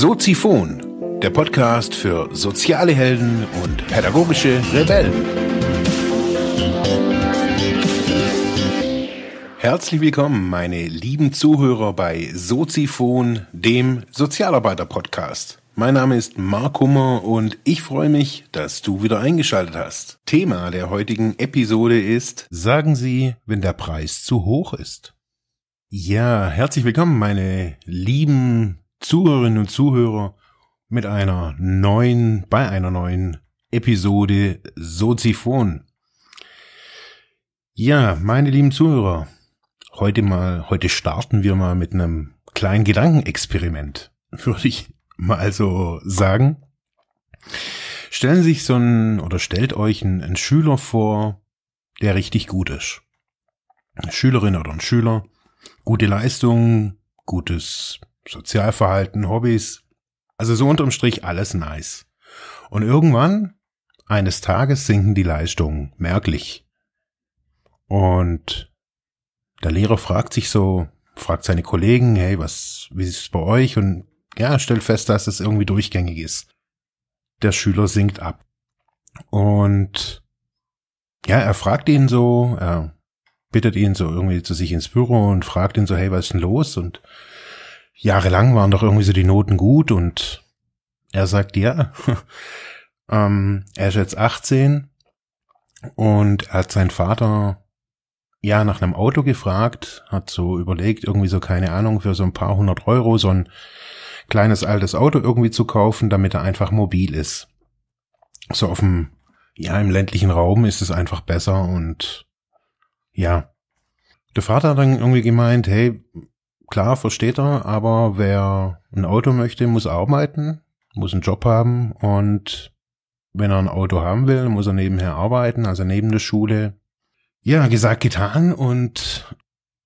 Soziphon, der Podcast für soziale Helden und pädagogische Rebellen. Herzlich willkommen, meine lieben Zuhörer bei Soziphon, dem Sozialarbeiter-Podcast. Mein Name ist Mark Hummer und ich freue mich, dass du wieder eingeschaltet hast. Thema der heutigen Episode ist, sagen Sie, wenn der Preis zu hoch ist. Ja, herzlich willkommen, meine lieben Zuhörerinnen und Zuhörer mit einer neuen, bei einer neuen Episode Soziphon. Ja, meine lieben Zuhörer, heute mal, heute starten wir mal mit einem kleinen Gedankenexperiment, würde ich mal so sagen. Stellen sich so ein, oder stellt euch einen, einen Schüler vor, der richtig gut ist. Eine Schülerin oder ein Schüler, gute Leistung, gutes Sozialverhalten, Hobbys. Also so unterm Strich alles nice. Und irgendwann, eines Tages sinken die Leistungen merklich. Und der Lehrer fragt sich so, fragt seine Kollegen, hey, was, wie ist es bei euch? Und ja, stellt fest, dass es irgendwie durchgängig ist. Der Schüler sinkt ab. Und ja, er fragt ihn so, er bittet ihn so irgendwie zu sich ins Büro und fragt ihn so, hey, was ist denn los? Und jahrelang waren doch irgendwie so die Noten gut und er sagt, ja, ähm, er ist jetzt 18 und hat seinen Vater ja nach einem Auto gefragt, hat so überlegt, irgendwie so keine Ahnung, für so ein paar hundert Euro so ein kleines altes Auto irgendwie zu kaufen, damit er einfach mobil ist. So auf dem, ja, im ländlichen Raum ist es einfach besser und ja. Der Vater hat dann irgendwie gemeint, hey, klar, versteht er, aber wer ein Auto möchte, muss arbeiten, muss einen Job haben und wenn er ein Auto haben will, muss er nebenher arbeiten, also neben der Schule. Ja, gesagt, getan und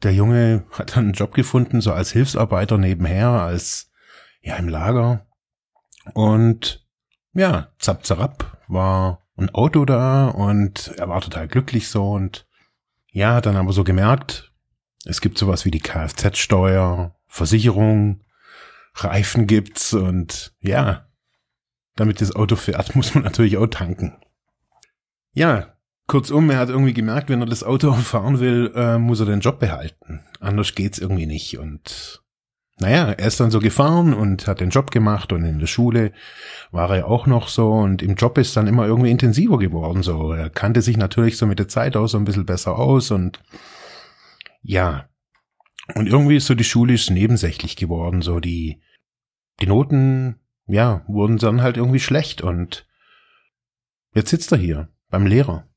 der Junge hat dann einen Job gefunden, so als Hilfsarbeiter nebenher, als ja im Lager. Und ja, zapp zapp war ein Auto da und er war total glücklich so und ja, hat dann aber so gemerkt, es gibt sowas wie die Kfz-Steuer, Versicherung, Reifen gibt's und ja, damit das Auto fährt, muss man natürlich auch tanken. Ja, kurzum, er hat irgendwie gemerkt, wenn er das Auto fahren will, äh, muss er den Job behalten. Anders geht's irgendwie nicht. Und naja, er ist dann so gefahren und hat den Job gemacht und in der Schule war er auch noch so und im Job ist dann immer irgendwie intensiver geworden. So, er kannte sich natürlich so mit der Zeit auch so ein bisschen besser aus und ja. Und irgendwie ist so die Schule ist nebensächlich geworden, so die, die Noten, ja, wurden dann halt irgendwie schlecht und jetzt sitzt er hier beim Lehrer.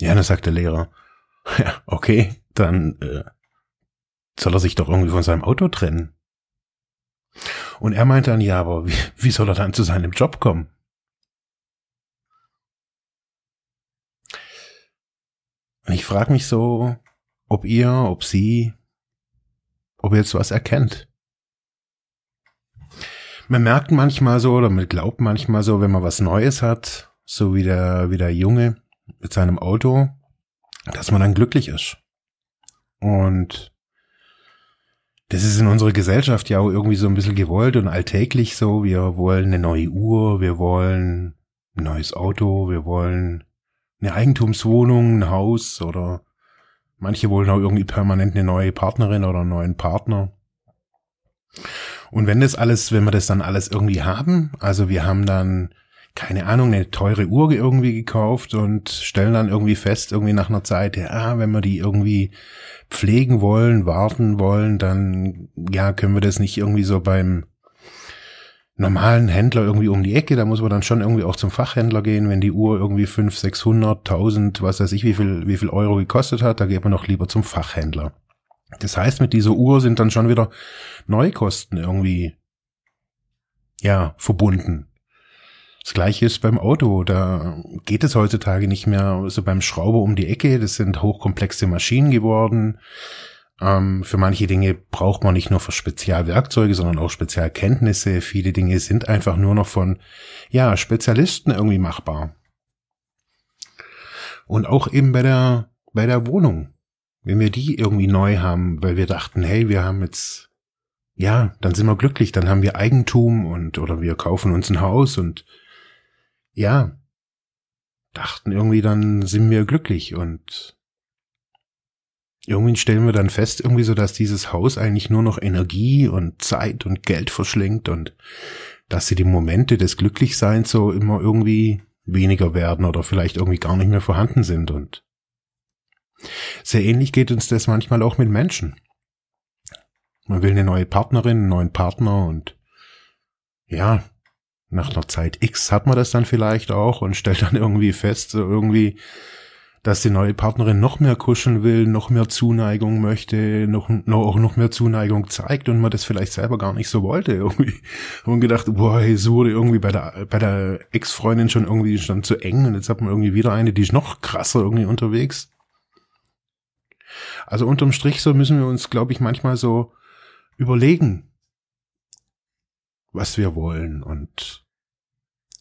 Ja, dann sagt der Lehrer, ja, okay, dann äh, soll er sich doch irgendwie von seinem Auto trennen. Und er meint dann, ja, aber wie, wie soll er dann zu seinem Job kommen? Und ich frage mich so, ob ihr, ob sie, ob ihr jetzt was erkennt. Man merkt manchmal so, oder man glaubt manchmal so, wenn man was Neues hat, so wie der, wie der Junge mit seinem Auto, dass man dann glücklich ist. Und das ist in unserer Gesellschaft ja auch irgendwie so ein bisschen gewollt und alltäglich so. Wir wollen eine neue Uhr, wir wollen ein neues Auto, wir wollen eine Eigentumswohnung, ein Haus oder Manche wollen auch irgendwie permanent eine neue Partnerin oder einen neuen Partner. Und wenn das alles, wenn wir das dann alles irgendwie haben, also wir haben dann, keine Ahnung, eine teure Uhr irgendwie gekauft und stellen dann irgendwie fest, irgendwie nach einer Zeit, ja, wenn wir die irgendwie pflegen wollen, warten wollen, dann, ja, können wir das nicht irgendwie so beim normalen Händler irgendwie um die Ecke, da muss man dann schon irgendwie auch zum Fachhändler gehen, wenn die Uhr irgendwie 5, 600, 1000, was weiß ich, wie viel, wie viel Euro gekostet hat, da geht man noch lieber zum Fachhändler. Das heißt, mit dieser Uhr sind dann schon wieder Neukosten irgendwie, ja, verbunden. Das gleiche ist beim Auto, da geht es heutzutage nicht mehr so beim Schrauber um die Ecke, das sind hochkomplexe Maschinen geworden. Ähm, für manche Dinge braucht man nicht nur für Spezialwerkzeuge, sondern auch Spezialkenntnisse. Viele Dinge sind einfach nur noch von, ja, Spezialisten irgendwie machbar. Und auch eben bei der, bei der Wohnung. Wenn wir die irgendwie neu haben, weil wir dachten, hey, wir haben jetzt ja, dann sind wir glücklich, dann haben wir Eigentum und oder wir kaufen uns ein Haus und ja, dachten irgendwie, dann sind wir glücklich und irgendwie stellen wir dann fest, irgendwie so, dass dieses Haus eigentlich nur noch Energie und Zeit und Geld verschlingt und dass sie die Momente des Glücklichseins so immer irgendwie weniger werden oder vielleicht irgendwie gar nicht mehr vorhanden sind und sehr ähnlich geht uns das manchmal auch mit Menschen. Man will eine neue Partnerin, einen neuen Partner und ja, nach einer Zeit X hat man das dann vielleicht auch und stellt dann irgendwie fest, so irgendwie, dass die neue Partnerin noch mehr kuscheln will, noch mehr Zuneigung möchte, noch, noch auch noch mehr Zuneigung zeigt und man das vielleicht selber gar nicht so wollte. Irgendwie und gedacht, boah, es wurde irgendwie bei der bei der Ex-Freundin schon irgendwie schon zu eng und jetzt hat man irgendwie wieder eine, die ist noch krasser irgendwie unterwegs. Also unterm Strich so müssen wir uns, glaube ich, manchmal so überlegen, was wir wollen. Und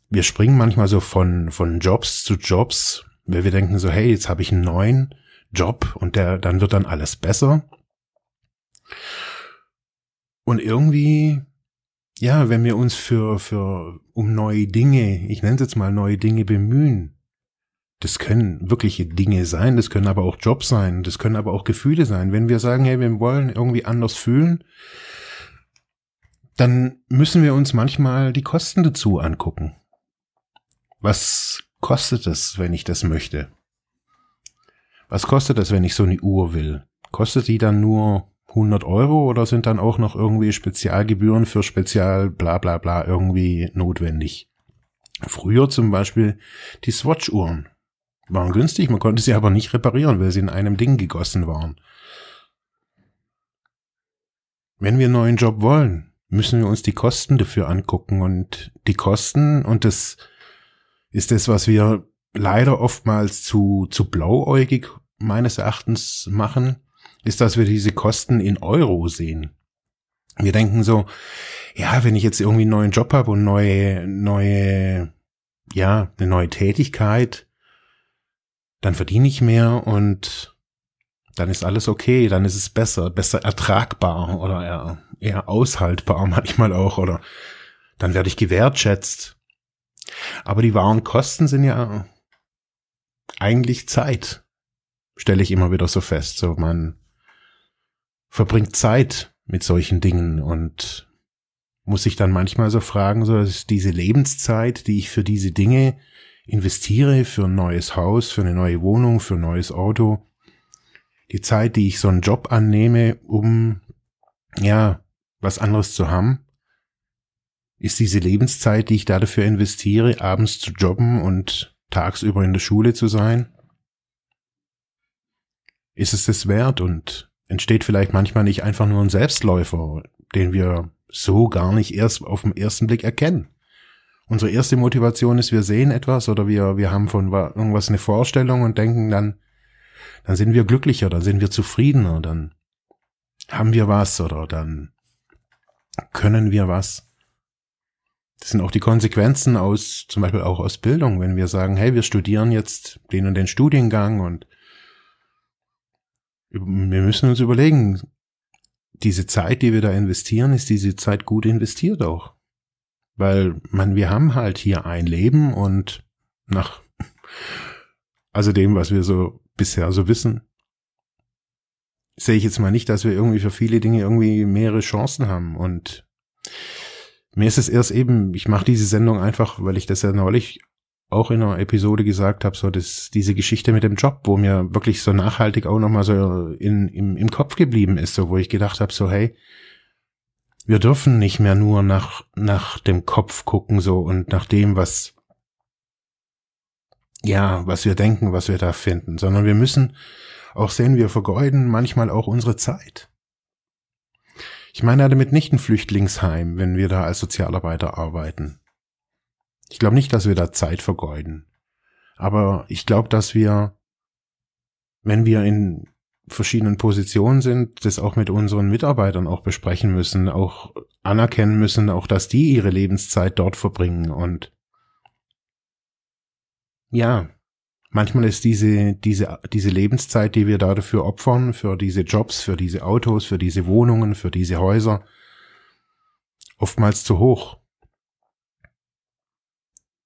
wir springen manchmal so von von Jobs zu Jobs, weil wir denken so, hey, jetzt habe ich einen neuen Job und der dann wird dann alles besser. Und irgendwie ja, wenn wir uns für für um neue Dinge, ich nenne es jetzt mal neue Dinge bemühen, das können wirkliche Dinge sein, das können aber auch Jobs sein, das können aber auch Gefühle sein. Wenn wir sagen, hey, wir wollen irgendwie anders fühlen, dann müssen wir uns manchmal die Kosten dazu angucken. Was kostet es, wenn ich das möchte? Was kostet es, wenn ich so eine Uhr will? Kostet die dann nur 100 Euro oder sind dann auch noch irgendwie Spezialgebühren für Spezial bla bla bla irgendwie notwendig? Früher zum Beispiel die Swatch-Uhren waren günstig, man konnte sie aber nicht reparieren, weil sie in einem Ding gegossen waren. Wenn wir einen neuen Job wollen, müssen wir uns die Kosten dafür angucken und die Kosten und das ist das, was wir leider oftmals zu, zu blauäugig meines Erachtens machen, ist, dass wir diese Kosten in Euro sehen. Wir denken so, ja, wenn ich jetzt irgendwie einen neuen Job habe und neue, neue, ja, eine neue Tätigkeit, dann verdiene ich mehr und dann ist alles okay, dann ist es besser, besser ertragbar oder eher, eher aushaltbar manchmal auch oder dann werde ich gewertschätzt. Aber die wahren Kosten sind ja eigentlich Zeit, stelle ich immer wieder so fest. So man verbringt Zeit mit solchen Dingen und muss sich dann manchmal so fragen, so ist diese Lebenszeit, die ich für diese Dinge investiere für ein neues Haus, für eine neue Wohnung, für ein neues Auto, die Zeit, die ich so einen Job annehme, um ja was anderes zu haben, ist diese Lebenszeit, die ich da dafür investiere, abends zu jobben und tagsüber in der Schule zu sein? Ist es das wert und entsteht vielleicht manchmal nicht einfach nur ein Selbstläufer, den wir so gar nicht erst auf den ersten Blick erkennen? unsere erste Motivation ist, wir sehen etwas oder wir, wir haben von irgendwas eine Vorstellung und denken dann, dann sind wir glücklicher, dann sind wir zufriedener, dann haben wir was oder dann können wir was. Das sind auch die Konsequenzen aus, zum Beispiel auch aus Bildung, wenn wir sagen, hey, wir studieren jetzt den und den Studiengang und wir müssen uns überlegen, diese Zeit, die wir da investieren, ist diese Zeit gut investiert auch. Weil man, wir haben halt hier ein Leben und nach, also dem, was wir so bisher so wissen, sehe ich jetzt mal nicht, dass wir irgendwie für viele Dinge irgendwie mehrere Chancen haben. Und mir ist es erst eben, ich mache diese Sendung einfach, weil ich das ja neulich auch in einer Episode gesagt habe, so dass diese Geschichte mit dem Job, wo mir wirklich so nachhaltig auch nochmal so in, im, im Kopf geblieben ist, so wo ich gedacht habe, so hey, wir dürfen nicht mehr nur nach, nach dem Kopf gucken so und nach dem, was, ja, was wir denken, was wir da finden, sondern wir müssen auch sehen, wir vergeuden manchmal auch unsere Zeit. Ich meine damit nicht ein Flüchtlingsheim, wenn wir da als Sozialarbeiter arbeiten. Ich glaube nicht, dass wir da Zeit vergeuden. Aber ich glaube, dass wir, wenn wir in verschiedenen Positionen sind, das auch mit unseren Mitarbeitern auch besprechen müssen, auch anerkennen müssen, auch dass die ihre Lebenszeit dort verbringen und ja, manchmal ist diese, diese, diese Lebenszeit, die wir da dafür opfern, für diese Jobs, für diese Autos, für diese Wohnungen, für diese Häuser, oftmals zu hoch.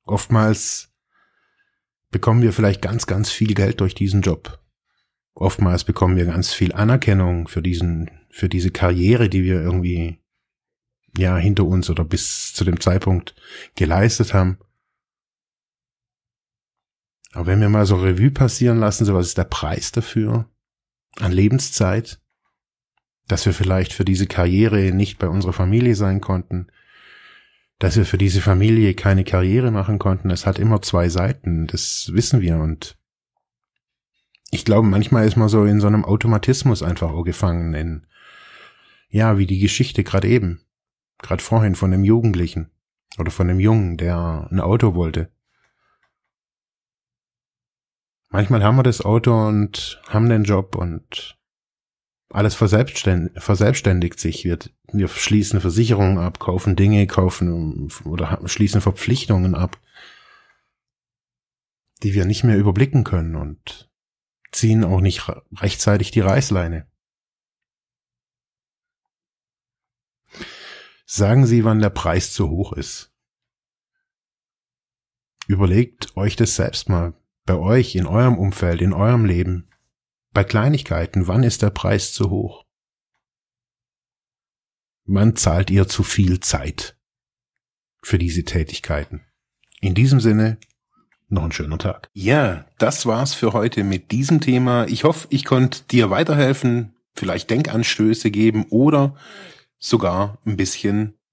Oftmals bekommen wir vielleicht ganz, ganz viel Geld durch diesen Job. Oftmals bekommen wir ganz viel Anerkennung für diesen, für diese Karriere, die wir irgendwie, ja, hinter uns oder bis zu dem Zeitpunkt geleistet haben. Aber wenn wir mal so Revue passieren lassen, so was ist der Preis dafür? An Lebenszeit? Dass wir vielleicht für diese Karriere nicht bei unserer Familie sein konnten, dass wir für diese Familie keine Karriere machen konnten. Es hat immer zwei Seiten, das wissen wir und ich glaube, manchmal ist man so in so einem Automatismus einfach auch gefangen in, ja, wie die Geschichte gerade eben, gerade vorhin von dem Jugendlichen oder von dem Jungen, der ein Auto wollte. Manchmal haben wir das Auto und haben den Job und alles verselbstständigt, verselbstständigt sich. Wir, wir schließen Versicherungen ab, kaufen Dinge, kaufen oder schließen Verpflichtungen ab, die wir nicht mehr überblicken können und ziehen auch nicht rechtzeitig die Reißleine. Sagen Sie, wann der Preis zu hoch ist. Überlegt euch das selbst mal bei euch, in eurem Umfeld, in eurem Leben. Bei Kleinigkeiten, wann ist der Preis zu hoch? Wann zahlt ihr zu viel Zeit für diese Tätigkeiten? In diesem Sinne, noch einen schönen Tag. Ja, das war's für heute mit diesem Thema. Ich hoffe, ich konnte dir weiterhelfen, vielleicht Denkanstöße geben oder sogar ein bisschen